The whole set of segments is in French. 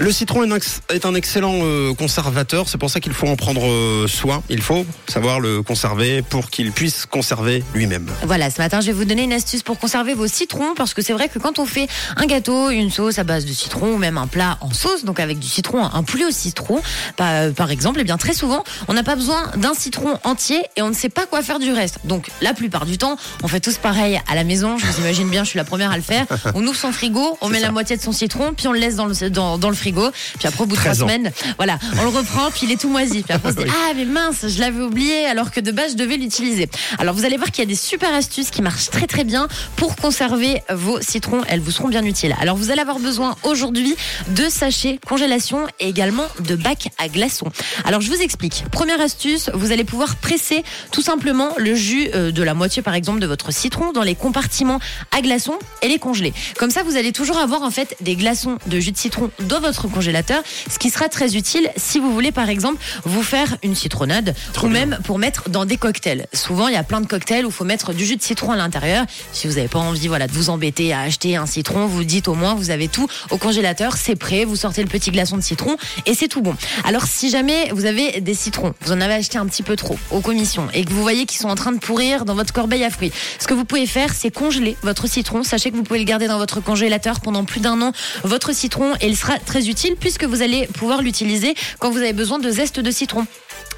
Le citron est un excellent euh, conservateur, c'est pour ça qu'il faut en prendre euh, soin. Il faut savoir le conserver pour qu'il puisse conserver lui-même. Voilà, ce matin, je vais vous donner une astuce pour conserver vos citrons parce que c'est vrai que quand on fait un gâteau, une sauce à base de citron ou même un plat en sauce, donc avec du citron, un poulet au citron, par, par exemple, eh bien très souvent, on n'a pas besoin d'un citron entier et on ne sait pas quoi faire du reste. Donc la plupart du temps, on fait tous pareil à la maison. Je vous imagine bien, je suis la première à le faire. On ouvre son frigo, on met la moitié de son citron, puis on le laisse dans le, dans, dans le frigo. Puis après, au bout de trois 13 ans. semaines, voilà, on le reprend, puis il est tout moisi. Puis après, on se dit, Oui. ah, mais mince, je l'avais oublié alors que de base, je devais l'utiliser. Alors, vous allez voir qu'il y a des super astuces qui marchent très très bien pour conserver vos citrons. Elles vous seront bien utiles. Alors, vous allez avoir besoin aujourd'hui de sachets congélation et également de bacs à glaçons. Alors, je vous explique. Première astuce, vous allez pouvoir presser tout simplement le jus euh, de la moitié, par exemple, de votre citron dans les compartiments à glaçons et les congeler. Comme ça, vous allez toujours avoir en fait des glaçons de jus de citron dans votre congélateur, ce qui sera très utile si vous voulez par exemple vous faire une citronnade Trop ou bien. même pour mettre dans des cocktails. Souvent, il y a plein de cocktails où il faut mettre du jus de citron à l'intérieur. Si vous n'avez pas envie voilà, de vous embêter à acheter un citron, vous dites au moins vous avez tout au congélateur, c'est prêt, vous sortez le petit glaçon de citron et c'est tout bon. Alors si jamais vous avez des citrons, vous en avez acheté un petit peu trop aux commissions et que vous voyez qu'ils sont en train de pourrir dans votre corbeille à fruits, ce que vous pouvez faire, c'est congeler votre citron. Sachez que vous pouvez le garder dans votre congélateur pendant plus d'un an, votre citron, et il sera très utile puisque vous allez pouvoir l'utiliser quand vous avez besoin de zeste de citron.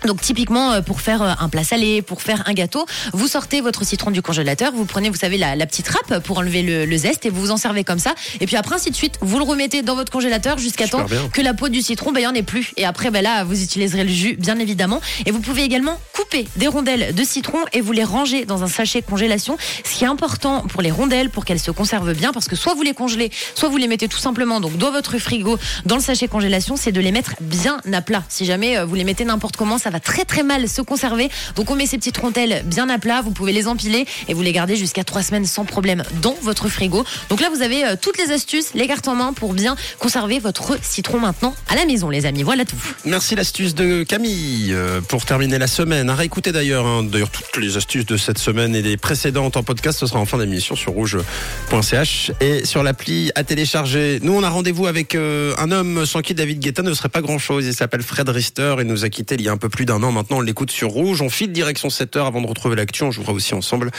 Donc typiquement euh, pour faire euh, un plat salé, pour faire un gâteau, vous sortez votre citron du congélateur, vous prenez, vous savez, la, la petite râpe pour enlever le, le zeste et vous vous en servez comme ça. Et puis après, ainsi de suite, vous le remettez dans votre congélateur jusqu'à temps bien. que la peau du citron, ben, il n'y en ait plus. Et après, ben là, vous utiliserez le jus, bien évidemment. Et vous pouvez également couper des rondelles de citron et vous les ranger dans un sachet congélation. Ce qui est important pour les rondelles, pour qu'elles se conservent bien, parce que soit vous les congelez, soit vous les mettez tout simplement donc dans votre frigo, dans le sachet congélation, c'est de les mettre bien à plat. Si jamais euh, vous les mettez n'importe comment, ça va très très mal se conserver. Donc on met ces petites rondelles bien à plat, vous pouvez les empiler et vous les gardez jusqu'à trois semaines sans problème dans votre frigo. Donc là vous avez euh, toutes les astuces, les cartes en main pour bien conserver votre citron maintenant à la maison les amis. Voilà tout. Merci l'astuce de Camille euh, pour terminer la semaine. À réécouter d'ailleurs, hein, d'ailleurs toutes les astuces de cette semaine et des précédentes en podcast, ce sera en fin d'émission sur rouge.ch et sur l'appli à télécharger. Nous on a rendez-vous avec euh, un homme sans qui David Guetta ne serait pas grand-chose. Il s'appelle Fred Rister et nous a quitté il y a un peu plus d'un an. Maintenant on l'écoute sur rouge. On file direction 7 heures avant de retrouver l'actu. On jouera aussi ensemble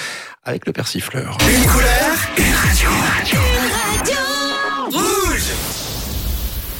avec le persifleur. Une couleur, une radio.